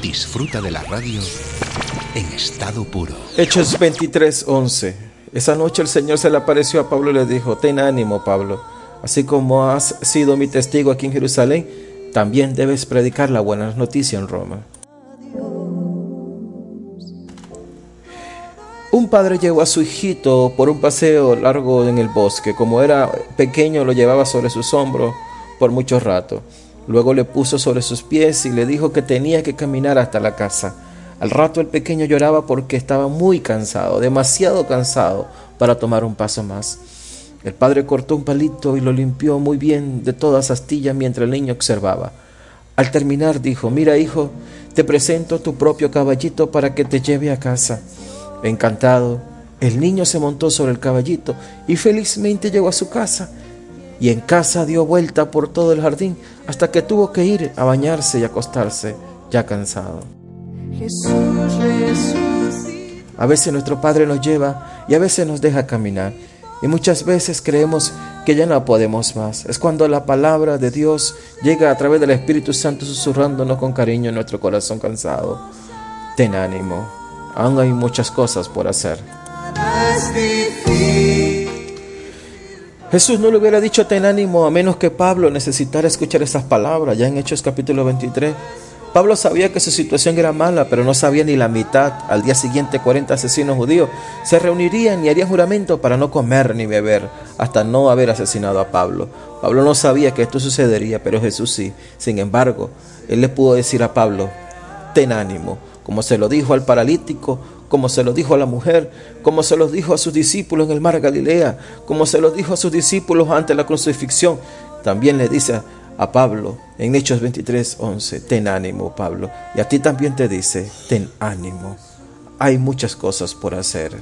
Disfruta de la radio en estado puro. Hechos 23:11. Esa noche el Señor se le apareció a Pablo y le dijo, ten ánimo Pablo, así como has sido mi testigo aquí en Jerusalén, también debes predicar la buena noticia en Roma. Un padre llevó a su hijito por un paseo largo en el bosque. Como era pequeño, lo llevaba sobre sus hombros por mucho rato. Luego le puso sobre sus pies y le dijo que tenía que caminar hasta la casa. Al rato el pequeño lloraba porque estaba muy cansado, demasiado cansado para tomar un paso más. El padre cortó un palito y lo limpió muy bien de todas astillas mientras el niño observaba. Al terminar dijo, mira hijo, te presento tu propio caballito para que te lleve a casa. Encantado, el niño se montó sobre el caballito y felizmente llegó a su casa. Y en casa dio vuelta por todo el jardín hasta que tuvo que ir a bañarse y acostarse, ya cansado. A veces nuestro Padre nos lleva y a veces nos deja caminar. Y muchas veces creemos que ya no podemos más. Es cuando la palabra de Dios llega a través del Espíritu Santo susurrándonos con cariño en nuestro corazón cansado. Ten ánimo, aún hay muchas cosas por hacer. Jesús no le hubiera dicho ten ánimo a menos que Pablo necesitara escuchar esas palabras, ya en Hechos capítulo 23. Pablo sabía que su situación era mala, pero no sabía ni la mitad. Al día siguiente 40 asesinos judíos se reunirían y harían juramento para no comer ni beber hasta no haber asesinado a Pablo. Pablo no sabía que esto sucedería, pero Jesús sí. Sin embargo, él le pudo decir a Pablo, ten ánimo, como se lo dijo al paralítico, como se lo dijo a la mujer, como se lo dijo a sus discípulos en el mar Galilea, como se lo dijo a sus discípulos ante la crucifixión. También le dice a Pablo en Hechos 23, 11, ten ánimo Pablo. Y a ti también te dice, ten ánimo. Hay muchas cosas por hacer.